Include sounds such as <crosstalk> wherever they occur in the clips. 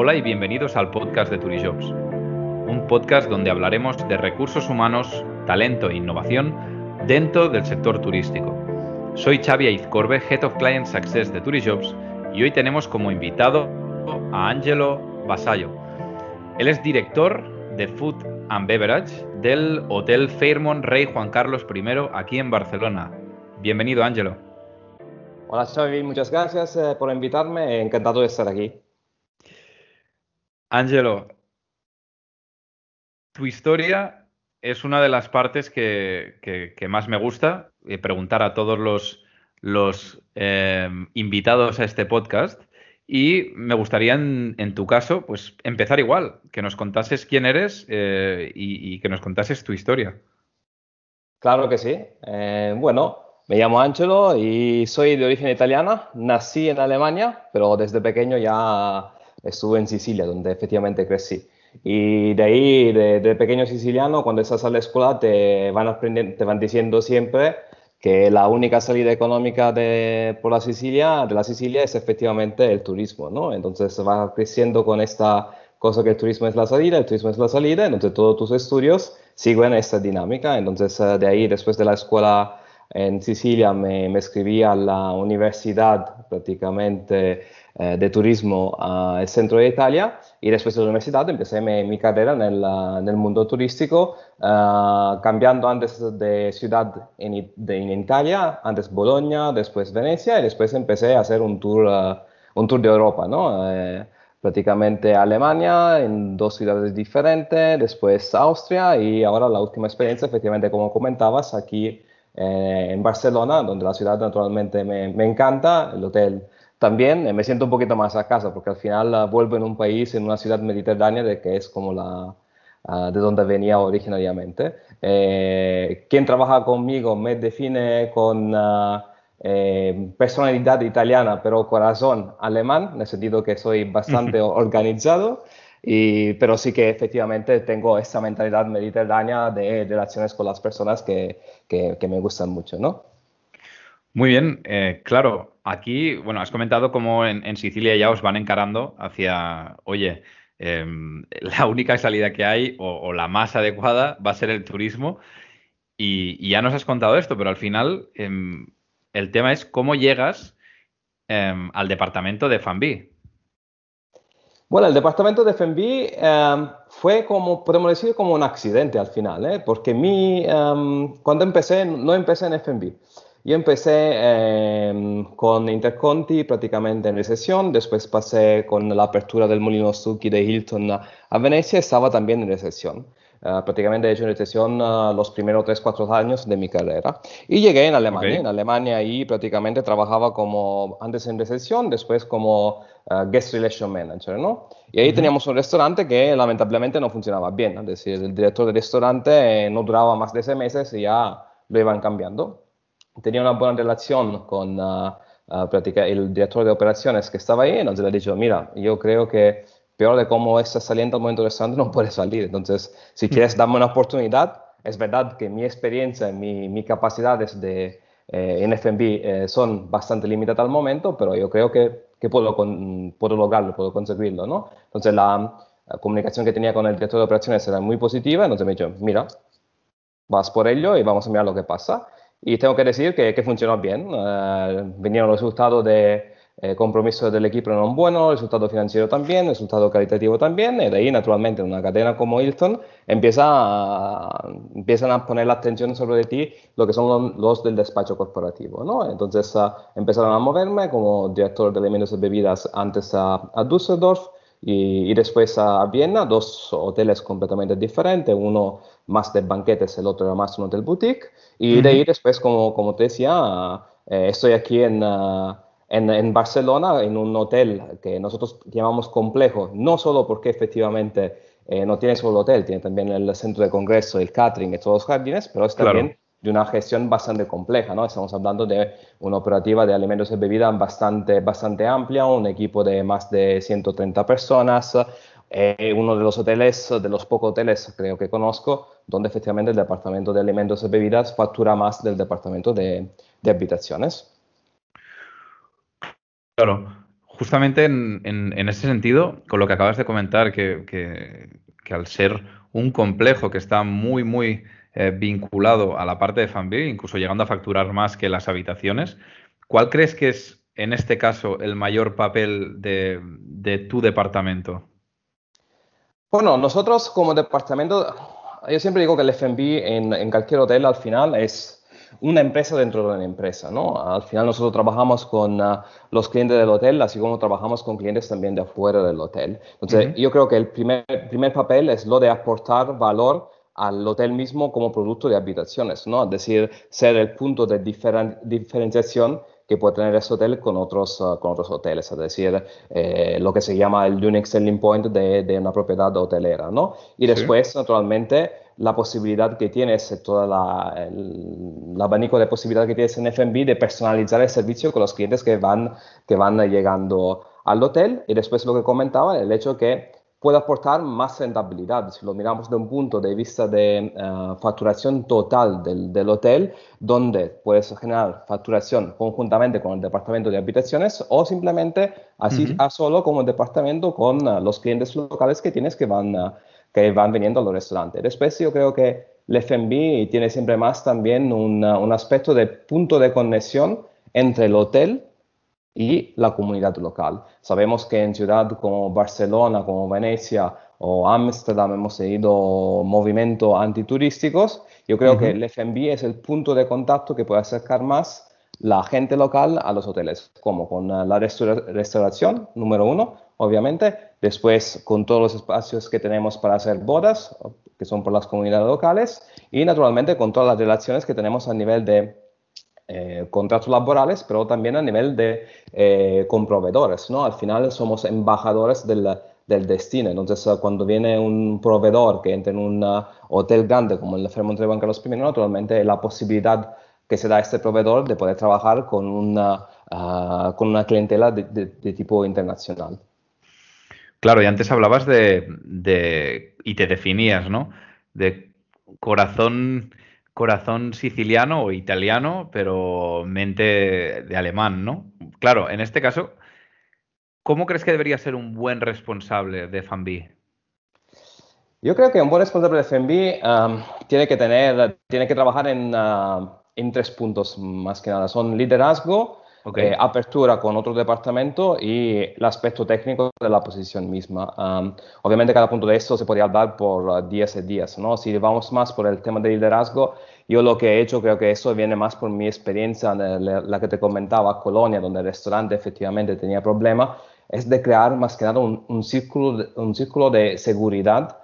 Hola y bienvenidos al podcast de Turijobs, un podcast donde hablaremos de recursos humanos, talento e innovación dentro del sector turístico. Soy Xavi Aizcorbe, Head of Client Success de Turijobs y hoy tenemos como invitado a Angelo Basayo. Él es director de Food and Beverage del Hotel Fairmont Rey Juan Carlos I aquí en Barcelona. Bienvenido, Angelo. Hola, Xavi, muchas gracias eh, por invitarme. Encantado de estar aquí. Angelo, tu historia es una de las partes que, más me gusta eh, preguntar a todos los, eh, invitados a este podcast. Y me gustaría, en, tu caso, pues empezar igual, que nos contases quién eres eh, y, que nos contases tu historia. Claro que sí. bueno, me llamo Angelo y soy de origen italiana. Nací en Alemania, pero desde pequeño ya estuve en Sicilia, donde efectivamente crecí. Y de ahí, de, pequeño siciliano, cuando estás a la escuela, te van, aprendiendo, te van diciendo siempre que la única salida económica de, por la Sicilia, de la Sicilia es efectivamente el turismo, ¿no? Entonces vas creciendo con esta cosa que el turismo es la salida, el turismo es la salida, entonces todos tus estudios siguen esta dinámica. Entonces de ahí, después de la escuela en Sicilia, me, me escribí a la universidad prácticamente eh, de turismo al centro de Italia y después de la universidad empecé mi, carrera en el, en el, mundo turístico, eh, cambiando antes de ciudad en, en, Italia, antes Bolonia, después Venecia y después empecé a hacer un tour, eh, un tour de Europa, ¿no? prácticamente Alemania, en dos ciudades diferentes, después Austria y ahora la última experiencia, efectivamente, como comentabas, aquí en Barcelona, donde la ciudad naturalmente me, me encanta, el hotel también eh, me siento un poquito más a casa, porque al final uh, vuelvo en un país, en una ciudad mediterránea, de que es como la, ah, de donde venía originariamente. Eh, quien trabaja conmigo me define con ah, eh, personalidad italiana, pero corazón alemán, en el sentido que soy bastante organizado. Y, pero sí que efectivamente tengo esa mentalidad mediterránea de relaciones con las personas que, que, me gustan mucho, ¿no? Muy bien, eh, claro, aquí, bueno, has comentado cómo en, Sicilia ya os van encarando hacia, oye, em, <laughs> la única salida que hay o, la más adecuada va a ser el turismo. Y, ya nos has contado esto, pero al final em, el tema es cómo llegas em, al departamento de FAMBI. Bueno, el departamento de FMB fue como, podemos decir, como un accidente al final, ¿eh? porque mi, cuando empecé, no empecé en FMB. Yo empecé em, con Interconti prácticamente en recesión, después pasé con la apertura del Molino Stucchi de Hilton a Venecia, estaba también en recesión. Uh, prácticamente he hecho recesión uh, los primeros 3-4 años de mi carrera. Y llegué en Alemania. En Alemania ahí prácticamente trabajaba como antes en recesión, después como uh, Guest Relation Manager, ¿no? Y ahí teníamos un restaurante que lamentablemente no funcionaba bien. Es decir, el director del restaurante eh, no duraba más de 6 meses y ya lo iban cambiando tenía una buena relación con uh, el director de operaciones que estaba ahí, entonces le he dicho, mira, yo creo que peor de cómo está saliendo al momento restaurante no puede salir, entonces si quieres darme una oportunidad, es verdad que mi experiencia, mi, mi capacidades de, eh, en FB eh, son bastante limitadas al momento, pero yo creo que, que puedo, puedo lograrlo, puedo conseguirlo, ¿no? Entonces la, la, comunicación que tenía con el director de operaciones era muy positiva, entonces me dijo, mira, vas por ello y vamos a mirar lo que pasa. Y tengo que decir que, que funcionó bien. Uh, vinieron los resultados de eh, compromiso del equipo no bueno, resultado financiero también, resultado caritativo también, y de ahí, naturalmente, en una cadena como Hilton empieza a, empiezan a poner la atención sobre ti lo que son los, del despacho corporativo, ¿no? Entonces uh, empezaron a moverme como director de alimentos y bebidas antes a, a Düsseldorf, y, y, después a Viena, dos hoteles completamente diferentes, uno más de banquetes, el otro era más un hotel boutique. Y de ahí después, como, como te decía, eh, estoy aquí en, uh, en, en, Barcelona, en un hotel que nosotros llamamos complejo, no solo porque efectivamente eh, no tiene solo el hotel, tiene también el centro de congreso, el catering y todos los jardines, pero es también de una gestión bastante compleja, ¿no? Estamos hablando de una operativa de alimentos y bebidas bastante, bastante amplia, un equipo de más de 130 personas, eh, uno de los hoteles, de los pocos hoteles creo que conozco, donde efectivamente el departamento de alimentos y bebidas factura más del departamento de, de habitaciones. Claro, justamente en, ese sentido, con lo que acabas de comentar, que, al ser un complejo que está muy, muy eh, vinculado a la parte de Fanby, incluso llegando a facturar más que las habitaciones, ¿cuál crees que es en este caso el mayor papel de, tu departamento? Bueno, nosotros como departamento, yo siempre digo que el FB en cualquier hotel al final es una empresa dentro de una empresa, ¿no? Al final nosotros trabajamos con ah, los clientes del hotel, así como trabajamos con clientes también de afuera del hotel. Entonces, yo creo que el primer, primer papel es lo de aportar valor al hotel mismo como producto de habitaciones, ¿no? Es decir, ser el punto de diferenciación que puede tener ese hotel con otros, ah, con otros hoteles, es decir, eh, lo que se llama el unique selling point de, de una propiedad hotelera, ¿no? Y después, naturalmente, la posibilidad que tienes, todo el, abanico de posibilidades que tienes en FB de personalizar el servicio con los clientes que van, que van llegando al hotel. Y después lo que comentaba, el hecho que puede aportar más rentabilidad. Si lo miramos de un punto de vista de eh, facturación total del, del, hotel, donde puedes generar facturación conjuntamente con el departamento de habitaciones o simplemente así a solo como el departamento con eh, los clientes locales que tienes que van uh, que van viniendo a los restaurantes. Después yo creo que el F&B tiene siempre más también un, un aspecto de punto de conexión entre el hotel y la comunidad local. Sabemos que en ciudades como Barcelona, como Venecia o Ámsterdam hemos tenido movimientos antiturísticos. Yo creo que el F&B es el punto de contacto que puede acercar más la gente local a los hoteles, como con la restauración, número uno, obviamente, después con todos los espacios que tenemos para hacer bodas, que son por las comunidades locales, y naturalmente con todas las relaciones que tenemos a nivel de eh, contratos laborales, pero también a nivel de eh, con proveedores, ¿no? Al final somos embajadores del, del destino. Entonces, cuando viene un proveedor que entra en un uh, hotel grande como el Fairmont de Juan Carlos I, naturalmente la posibilidad que se da a este proveedor de poder trabajar con una, uh, con una clientela de, de tipo internacional. Claro, y antes hablabas de, y te definías, ¿no? De corazón, corazón siciliano o italiano, pero mente de alemán, ¿no? Claro, en este caso, ¿cómo crees que debería ser un buen responsable de FANBI? Yo creo que un buen responsable de FANBI um, tiene que tener, tiene que trabajar en, uh, en tres puntos más que nada. Son liderazgo, eh, apertura con otro departamento y el aspecto técnico de la posición misma. obviamente cada punto de esto se podría hablar por 10 uh, días, ¿no? Si vamos más por el tema de liderazgo, yo lo que he hecho, creo que eso viene más por mi experiencia, en la que te comentaba, Colonia, donde el restaurante efectivamente tenía problemas, es de crear más que nada un, círculo, de, un círculo de seguridad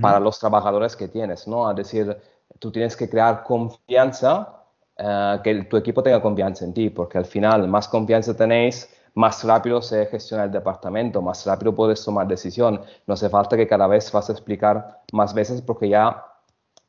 para los trabajadores que tienes, ¿no? Es decir, tú tienes que crear confianza eh, que tu equipo tenga confianza en ti, porque al final más confianza tenéis, más rápido se gestiona el departamento, más rápido puedes tomar decisión. No hace falta que cada vez vas a explicar más veces porque ya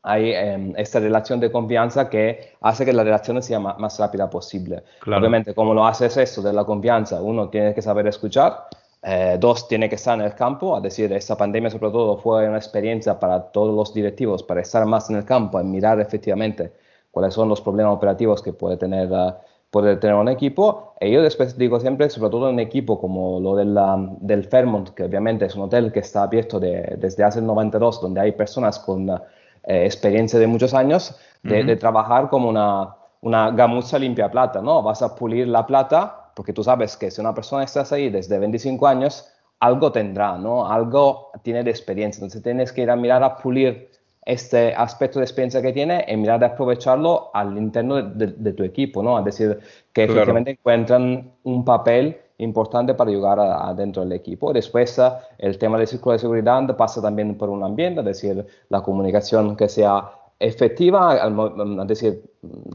hay em, esta relación de confianza que hace que la relación sea más, rápida posible. Obviamente, como lo haces esto de la confianza, uno tiene que saber escuchar, eh, dos, tiene que estar en el campo, es decir, esta pandemia sobre todo fue una experiencia para todos los directivos, para estar más en el campo, y mirar efectivamente cuáles son los problemas operativos que puede tener, ah, puede tener un equipo. Y yo después digo siempre, sobre todo en un equipo como lo del, del Fairmont, que obviamente es un hotel que está abierto desde hace el 92, donde hay personas con eh, experiencia de muchos años, de, trabajar como una, una gamuza limpia plata, ¿no? Vas a pulir la plata, porque tú sabes que si una persona está ahí desde 25 años, algo tendrá, ¿no? Algo tiene de experiencia. Entonces tienes que ir a mirar a pulir este aspecto de experiencia que tiene y mirar de aprovecharlo al interno de, tu equipo, ¿no? Es decir, que efectivamente encuentran un papel importante para ayudar adentro del equipo. Después, el tema del círculo de seguridad pasa también por un ambiente, es decir, la comunicación que sea efectiva, es decir,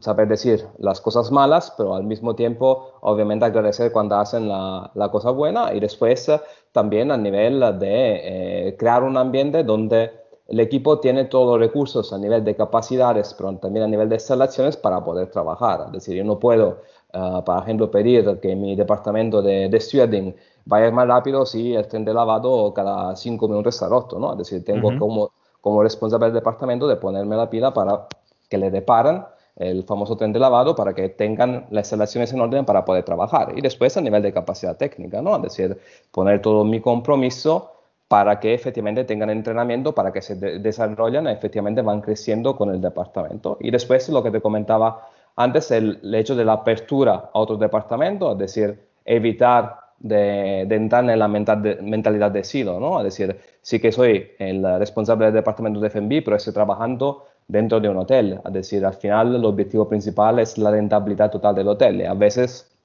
saber decir las cosas malas, pero al mismo tiempo, obviamente, agradecer cuando hacen la, la cosa buena y después también a nivel de eh, crear un ambiente donde el equipo tiene todos los recursos a nivel de capacidades, pero también a nivel de instalaciones para poder trabajar. Es decir, yo no puedo, uh, por ejemplo, pedir que mi departamento de, de vaya más rápido si el tren de lavado cada cinco minutos está roto, ¿no? Es decir, tengo como, como responsable del departamento de ponerme la pila para que le reparan el famoso tren de lavado para que tengan las instalaciones en orden para poder trabajar. Y después a nivel de capacidad técnica, ¿no? Es decir, poner todo mi compromiso para que efectivamente tengan entrenamiento, para que se desarrollen, efectivamente van creciendo con el departamento. Y después lo que te comentaba antes, el, hecho de la apertura a otro departamento, es decir, evitar de, entrar en la mentalidad de silo, ¿no? Es decir, sí que soy el responsable del departamento de FMB, pero estoy trabajando dentro de un hotel. Es decir, al final el objetivo principal es la rentabilidad total del hotel. Y a veces,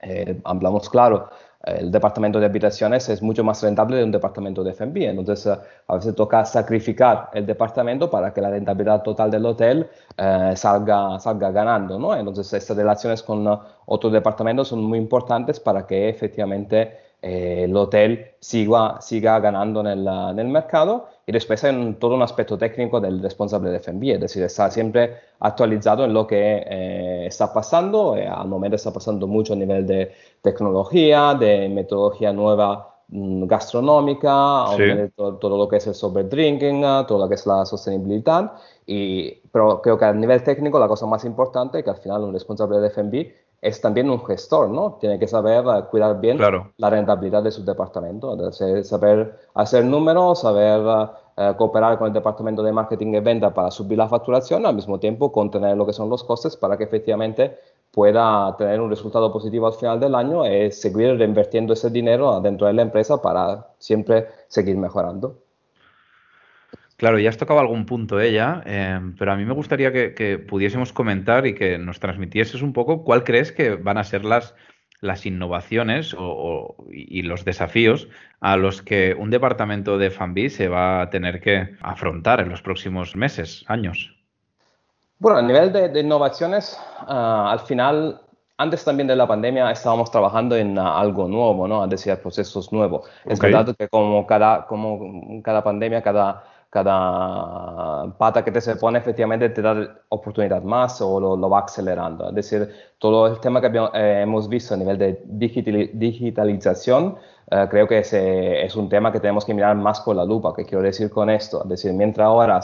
eh, hablamos claro, el departamento de habitaciones es mucho más rentable de un departamento de F&B. Entonces, eh, a veces toca sacrificar el departamento para que la rentabilidad total del hotel eh, salga, salga ganando. ¿no? Entonces, estas relaciones con otros departamentos son muy importantes para que efectivamente eh, el hotel siga, siga ganando en el, en el mercado y después hay todo un aspecto técnico del responsable de FMB, es decir, está siempre actualizado en lo que eh, está pasando, eh, al momento está pasando mucho a nivel de tecnología, de metodología nueva mm, gastronómica, todo, lo que es el sober drinking, todo lo que es la sostenibilidad, y, pero creo que a nivel técnico la cosa más importante es que al final un responsable de FMB es también un gestor, ¿no? Tiene que saber eh, cuidar bien la rentabilidad de su departamento, saber hacer números, saber eh, eh, cooperar con el departamento de marketing y venta para subir la facturación, al mismo tiempo contener lo que son los costes para que efectivamente pueda tener un resultado positivo al final del año y seguir reinvirtiendo ese dinero dentro de la empresa para siempre seguir mejorando. Claro, ya has tocado algún punto ella, em, pero a mí me gustaría que, pudiésemos comentar y que nos transmitieses un poco cuál crees que van a ser las, las innovaciones y los desafíos a los que un departamento de FANBI se va a tener que afrontar en los próximos meses, años. Bueno, a nivel de, innovaciones, ah, al final antes también de la pandemia estábamos trabajando en ah, algo nuevo, ¿no? Es decir, procesos nuevos. Es verdad que como cada, como cada pandemia, cada cada pata que te se pone efectivamente te da oportunidad más o lo, va acelerando. Es decir, todo el tema que eh, hemos visto a nivel de digitalización, eh, creo que es un tema que tenemos que mirar más con la lupa. ¿Qué quiero decir con esto? Es decir, mientras ahora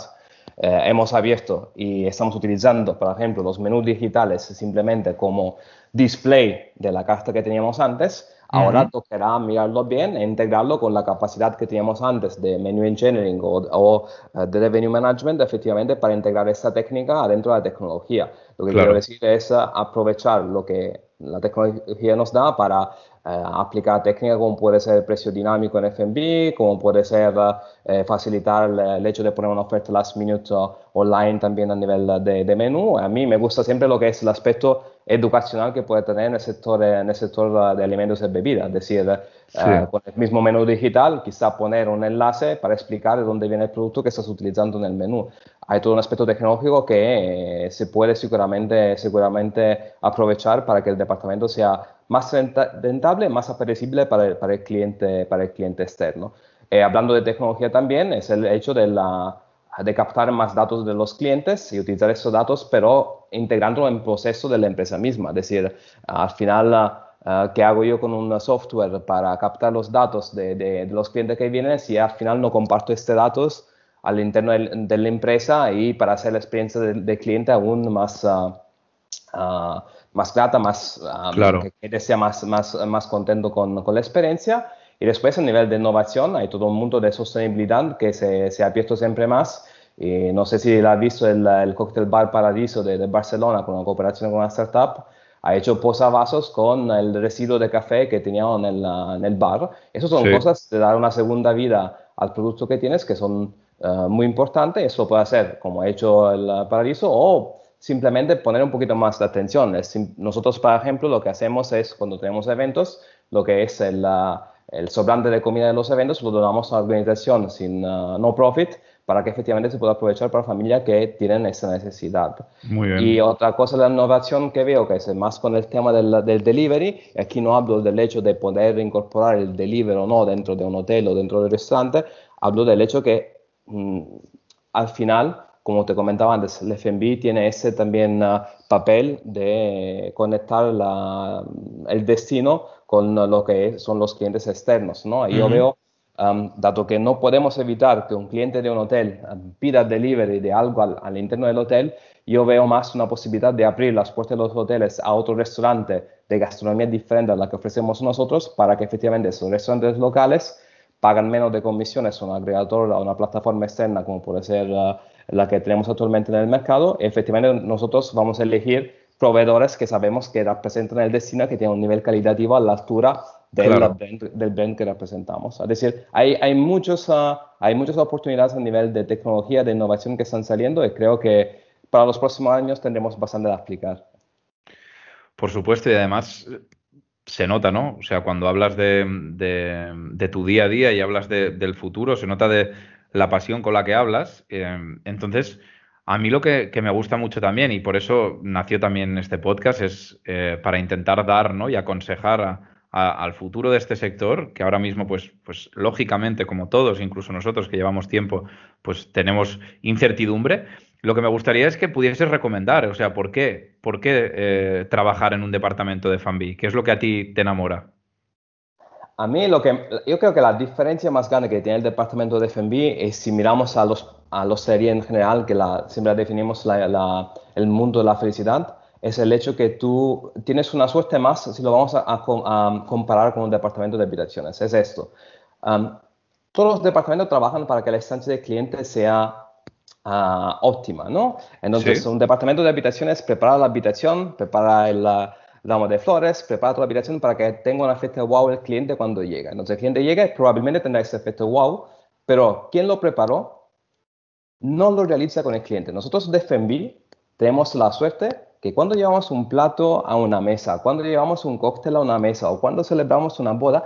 eh, hemos abierto y estamos utilizando, por ejemplo, los menús digitales simplemente como display de la carta que teníamos antes, Ahora tocará mirarlo bien e integrarlo con la capacidad que teníamos antes de menu engineering o, eh, de revenue management, efectivamente, para integrar esta técnica dentro de la tecnología. Lo que quiero decir es eh, aprovechar lo que la tecnología nos da para eh, aplicar técnicas como puede ser el precio dinámico en FMB, como puede ser facilitar el, hecho de poner una oferta last minute online también a nivel de, de menú. A mí me gusta siempre lo que es el aspecto educacional que puede tener en el sector, en el sector de alimentos y bebidas. Es decir, eh, con el mismo menú digital, quizá poner un enlace para explicar de dónde viene el producto que estás utilizando en el menú. Hay todo un aspecto tecnológico que eh, se puede seguramente, seguramente aprovechar para que el departamento sea más rentable, más apetecible para el, para el, cliente, para el cliente externo. Eh, hablando de tecnología también, es el hecho de la de captar más datos de los clientes y utilizar esos datos, pero integrándolo en el proceso de la empresa misma. Es decir, al final, uh, ¿qué hago yo con un software para captar los datos de, de, los clientes que vienen si al final no comparto estos datos al interno de, la empresa y para hacer la experiencia del cliente aún más, uh, más grata, más, claro. que, que, sea más, más, más contento con, con la experiencia? Y después a nivel de innovación hay todo un mundo de sostenibilidad que se, se ha abierto siempre más. Y no sé si has visto el, el Cocktail Bar Paradiso de, de, Barcelona con una cooperación con una startup. Ha hecho posavasos con el residuo de café que tenían en el, en el bar. Esas son cosas de dar una segunda vida al producto que tienes que son eh, muy importantes. Eso puede hacer como ha hecho el Paradiso o simplemente poner un poquito más de atención. nosotros, por ejemplo, lo que hacemos es cuando tenemos eventos, lo que es el el sobrante de comida de los eventos lo donamos a una organización sin uh, no profit para que efectivamente se pueda aprovechar para familias que tienen esa necesidad. Muy bien. Y otra cosa de la innovación que veo, que es más con el tema del, del delivery, aquí no hablo del hecho de poder incorporar el delivery o no dentro de un hotel o dentro del restaurante, hablo del hecho que mm, al final, como te comentaba antes, el FMB tiene ese también uh, papel de conectar la, el destino con lo que son los clientes externos, ¿no? Yo veo dado que no podemos evitar que un cliente de un hotel pida delivery de algo al, interno del hotel, yo veo más una posibilidad de abrir las puertas de los hoteles a otro restaurante de gastronomía diferente a la que ofrecemos nosotros para que efectivamente esos restaurantes locales pagan menos de comisiones a un agregador, a una plataforma externa como puede ser uh, la que tenemos actualmente en el mercado. efectivamente nosotros vamos a elegir proveedores que sabemos que representan el destino, que tienen un nivel calitativo a la altura del, brand, del brand que representamos. Es decir, hay, hay, muchos, uh, hay muchas oportunidades a nivel de tecnología, de innovación que están saliendo y creo que para los próximos años tendremos bastante a aplicar. Por supuesto, y además se nota, ¿no? O sea, cuando hablas de, tu día a día y hablas del futuro, se nota de la pasión con la que hablas. Eh, entonces, a mí lo que, me gusta mucho también, y por eso nació también este podcast, es eh, para intentar dar ¿no? y aconsejar al futuro de este sector, que ahora mismo, pues, pues lógicamente, como todos, incluso nosotros que llevamos tiempo, pues tenemos incertidumbre. Lo que me gustaría es que pudieses recomendar, o sea, ¿por qué, por qué eh, trabajar en un departamento de FAMBI? ¿Qué es lo que a ti te enamora? A mí lo que yo creo que la diferencia más grande que tiene el departamento de FMB es si miramos a los a los series en general, que la, siempre definimos el mundo de la felicidad, es el hecho que tú tienes una suerte más si lo vamos a, comparar con un departamento de habitaciones. Es esto. todos los departamentos trabajan para que la estancia del cliente sea ah, óptima, ¿no? Entonces, un departamento de habitaciones prepara la habitación, prepara el ramo de flores, prepara toda la habitación para que tenga un efecto wow el cliente cuando llega. Entonces, el cliente llega probablemente tendrá ese efecto wow, pero ¿quién lo preparó? No lo realiza con el cliente. Nosotros de FEMBI tenemos la suerte que cuando llevamos un plato a una mesa, cuando llevamos un cóctel a una mesa o cuando celebramos una boda,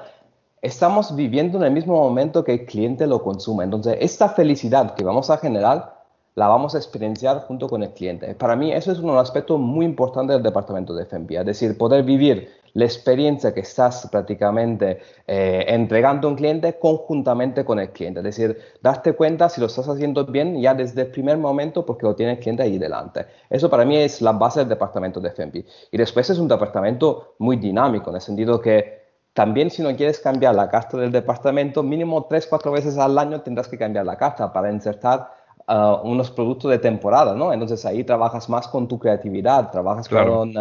estamos viviendo en el mismo momento que el cliente lo consume. Entonces, esta felicidad que vamos a generar la vamos a experienciar junto con el cliente. Para mí eso es un aspecto muy importante del departamento de FMP, es decir, poder vivir la experiencia que estás prácticamente eh, entregando a un cliente conjuntamente con el cliente. Es decir, darte cuenta si lo estás haciendo bien ya desde el primer momento porque lo tiene el cliente ahí delante. Eso para mí es la base del departamento de FMP. Y después es un departamento muy dinámico, en el sentido que también si no quieres cambiar la carta del departamento, mínimo tres, cuatro veces al año tendrás que cambiar la carta para insertar unos productos de temporada, ¿no? Entonces ahí trabajas más con tu creatividad, trabajas con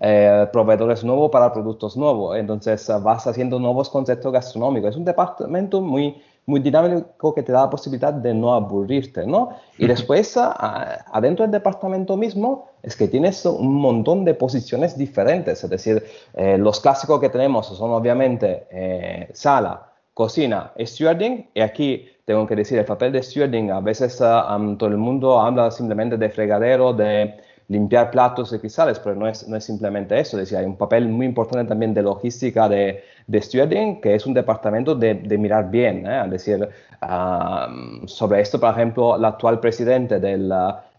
eh, proveedores nuevos para productos nuevos, entonces uh, vas haciendo nuevos conceptos gastronómicos. Es un departamento muy, muy dinámico que te da la posibilidad de no aburrirte, ¿no? Y después, uh, adentro del departamento mismo, es que tienes un montón de posiciones diferentes, es decir, eh, los clásicos que tenemos son obviamente eh, sala, cocina, stewarding, y aquí tengo que decir, el papel de stewarding, a veces ah, todo el mundo habla simplemente de fregadero, de limpiar platos y cristales, pero no es, no es simplemente eso, es decir, hay un papel muy importante también de logística de, de stewarding, que es un departamento de, de mirar bien, ¿eh? es decir, ah, sobre esto, por ejemplo, el actual presidente del...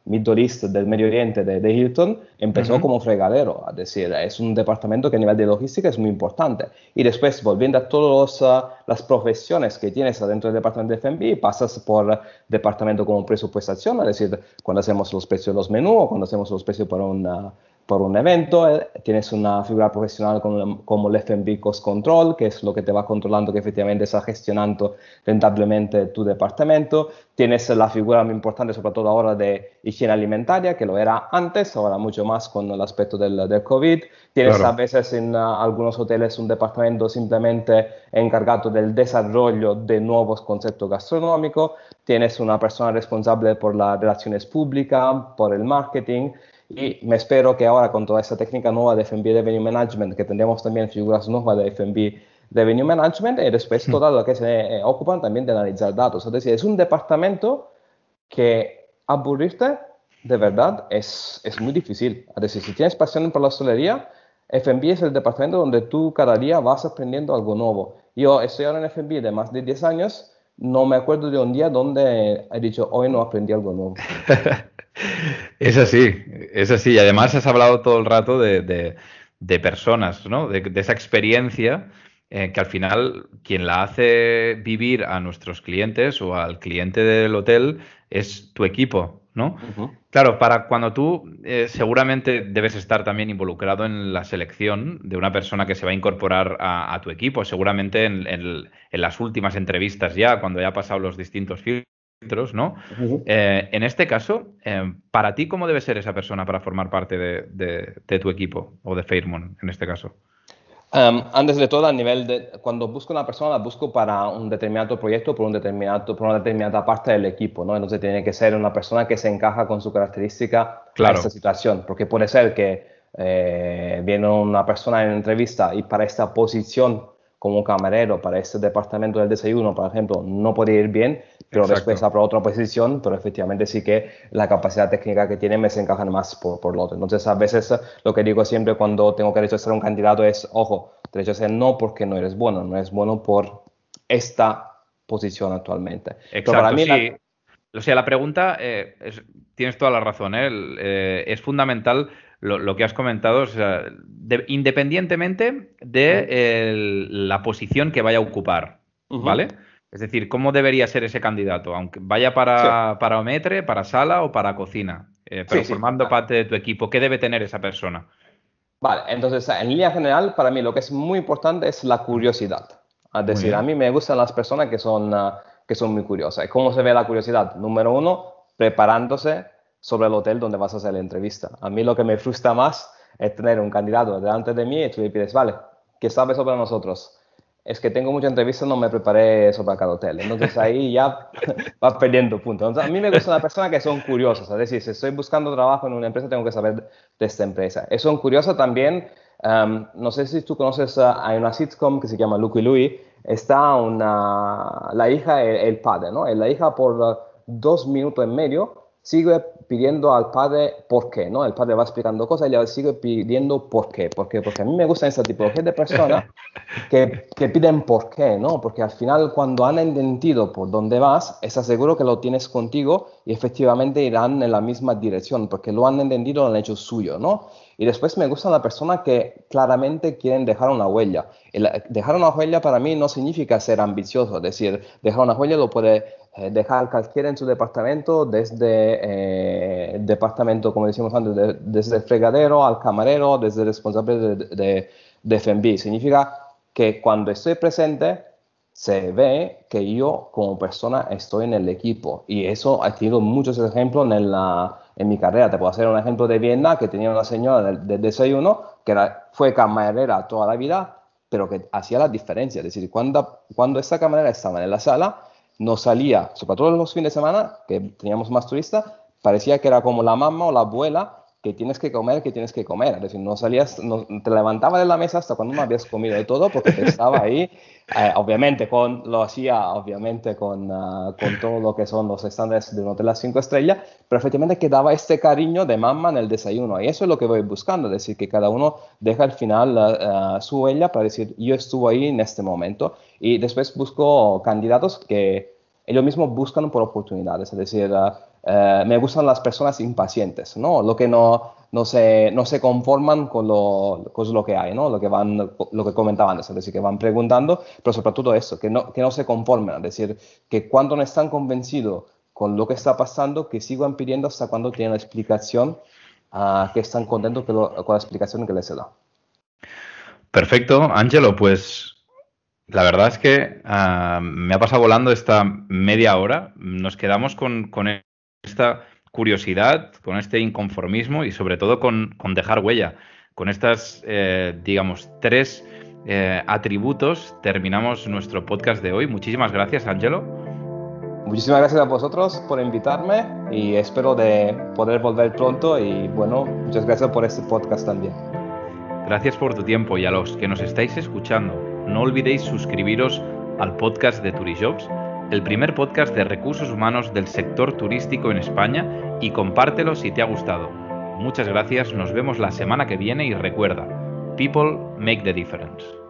Middle East del Medio Oriente de, Hilton empezó como fregadero, es decir, es un departamento que a nivel de logística es muy importante. Y después, volviendo a todas uh, las profesiones que tienes dentro del departamento de F&B, pasas por departamento como presupuestación, es decir, cuando hacemos los precios de los menús cuando hacemos los precios para una por un evento, eh, tienes una figura profesional como, como el FMB Cost Control, que es lo que te va controlando que efectivamente está gestionando rentablemente tu departamento. Tienes la figura muy importante, sobre todo ahora, de higiene alimentaria, que lo era antes, ahora mucho más con el aspecto del, del COVID. Tienes a veces en uh, algunos hoteles un departamento simplemente encargado del desarrollo de nuevos conceptos gastronómicos. Tienes una persona responsable por las relaciones públicas, por el marketing. Y me espero que ahora con toda esta técnica nueva de FMB Revenue Management, que tendremos también figuras nuevas de FMB Revenue Management, y después todo lo que se eh, ocupan también de analizar datos. Es decir, es un departamento que aburrirte de verdad es, es muy difícil. Es decir, si tienes pasión por la hostelería, FMB es el departamento donde tú cada día vas aprendiendo algo nuevo. Yo estoy ahora en FMB de más de 10 años, no me acuerdo de un día donde he dicho, hoy no aprendí algo nuevo. <laughs> Es así, es así. Y además has hablado todo el rato de, personas, ¿no? De, esa experiencia eh, que al final quien la hace vivir a nuestros clientes o al cliente del hotel es tu equipo, ¿no? Claro, para cuando tú eh, seguramente debes estar también involucrado en la selección de una persona que se va a incorporar a, tu equipo, seguramente en, las últimas entrevistas ya, cuando ya ha pasado los distintos filtros, ¿no? Eh, en este caso, eh, para ti, ¿cómo debe ser esa persona para formar parte de, tu equipo o de Fairmont en este caso? Um, antes de todo, a nivel de cuando busco una persona, la busco para un determinado proyecto, por, un determinado, por una determinada parte del equipo, ¿no? Entonces tiene que ser una persona que se encaja con su característica claro. esta situación, porque puede ser que eh, viene una persona en entrevista y para esta posición como camarero para este departamento del desayuno, por ejemplo, no puede ir bien, pero después para otra posición, pero efectivamente sí que la capacidad técnica que tiene me se encaja más por, por lo otro. Entonces, a veces lo que digo siempre cuando tengo que rechazar un candidato es, ojo, te rechazas no porque no eres bueno, no eres bueno por esta posición actualmente. Exacto, para mí sí. O sea, la pregunta, eh, tienes toda la razón, ¿eh? Eh, es fundamental lo, que has comentado, independientemente de la posición que vaya a ocupar, ¿vale? Es decir, ¿cómo debería ser ese candidato? Aunque vaya para, para Ometre, para sala o para cocina, eh, pero formando parte de tu equipo, ¿qué debe tener esa persona? Vale, entonces en línea general, para mí lo que es muy importante es la curiosidad. Es decir, a mí me gustan las personas que son, ah, que son muy curiosas. ¿Cómo se ve la curiosidad? Número uno, preparándose sobre el hotel donde vas a hacer la entrevista. A mí lo que me frustra más es tener un candidato delante de mí y tú le pides, vale, ¿qué sabes sobre nosotros? Es que tengo mucha entrevista, no me preparé sobre cada hotel. Entonces ahí ya <laughs> vas perdiendo puntos. a mí me gusta una persona que son curiosas. Es decir, si estoy buscando trabajo en una empresa, tengo que saber de esta empresa. Es son curiosas también. Um, no sé si tú conoces, uh, hay una sitcom que se llama Luke y Louie. Está una, la hija el, padre, ¿no? La hija por dos minutos y medio sigue pidiendo al padre por qué, ¿no? El padre va explicando cosas y le sigue pidiendo por qué. ¿Por qué? Porque a mí me gusta esa tipología de personas <laughs> que, que, piden por qué, ¿no? Porque al final cuando han entendido por dónde vas, estás seguro que lo tienes contigo y efectivamente irán en la misma dirección porque lo han entendido, lo han hecho suyo, ¿no? Y después me gusta la persona que claramente quieren dejar una huella. dejar una huella para mí no significa ser ambicioso, es decir, dejar una huella lo puede eh, dejar cualquiera en su departamento, desde eh, el departamento, como decíamos antes, desde el fregadero al camarero, desde el responsable de, de, de FMB. Significa que cuando estoy presente, se ve que yo como persona estoy en el equipo. Y eso ha tenido muchos ejemplos en, la, en mi carrera. Te puedo hacer un ejemplo de Viena, que tenía una señora del, de desayuno, que era, fue camarera toda la vida, pero que hacía la diferencia. Es decir, cuando, cuando esta camarera estaba en la sala, no salía, sobre todo los fines de semana, que teníamos más turistas, parecía que era como la mamá o la abuela que tienes que comer, que tienes que comer. Es decir, no salías, no, te levantabas de la mesa hasta cuando no habías comido de todo, porque estaba ahí, <laughs> eh, obviamente, con, lo hacía obviamente con, ah, con todo lo que son los estándares de un hotel a cinco estrellas, pero efectivamente quedaba este cariño de mamá en el desayuno. Y eso es lo que voy buscando, es decir, que cada uno deja al final ah, su huella para decir, yo estuve ahí en este momento. Y después busco candidatos que ellos mismos buscan por oportunidades, es decir, ah, eh, me gustan las personas impacientes, ¿no? Lo que no, no, se, no se conforman con lo, con lo que hay, ¿no? Lo que, van, lo que comentaban antes, es decir, que van preguntando, pero sobre todo eso, que no, que no se conformen, es decir, que cuando no están convencidos con lo que está pasando, que sigan pidiendo hasta cuando tienen la explicación, uh, que están contentos con, la explicación que les se da. Perfecto, Ángelo, pues la verdad es que uh, me ha pasado volando esta media hora. Nos quedamos con, con esta curiosidad, con este inconformismo y sobre todo con, dejar huella. Con estas, eh, digamos, tres eh, atributos terminamos nuestro podcast de hoy. Muchísimas gracias, Angelo. Muchísimas gracias a vosotros por invitarme y espero de poder volver pronto y bueno, muchas gracias por este podcast también. Gracias por tu tiempo y a los que nos estáis escuchando, no olvidéis suscribiros al podcast de Turijobs el primer podcast de recursos humanos del sector turístico en España y compártelo si te ha gustado. Muchas gracias, nos vemos la semana que viene y recuerda, People make the difference.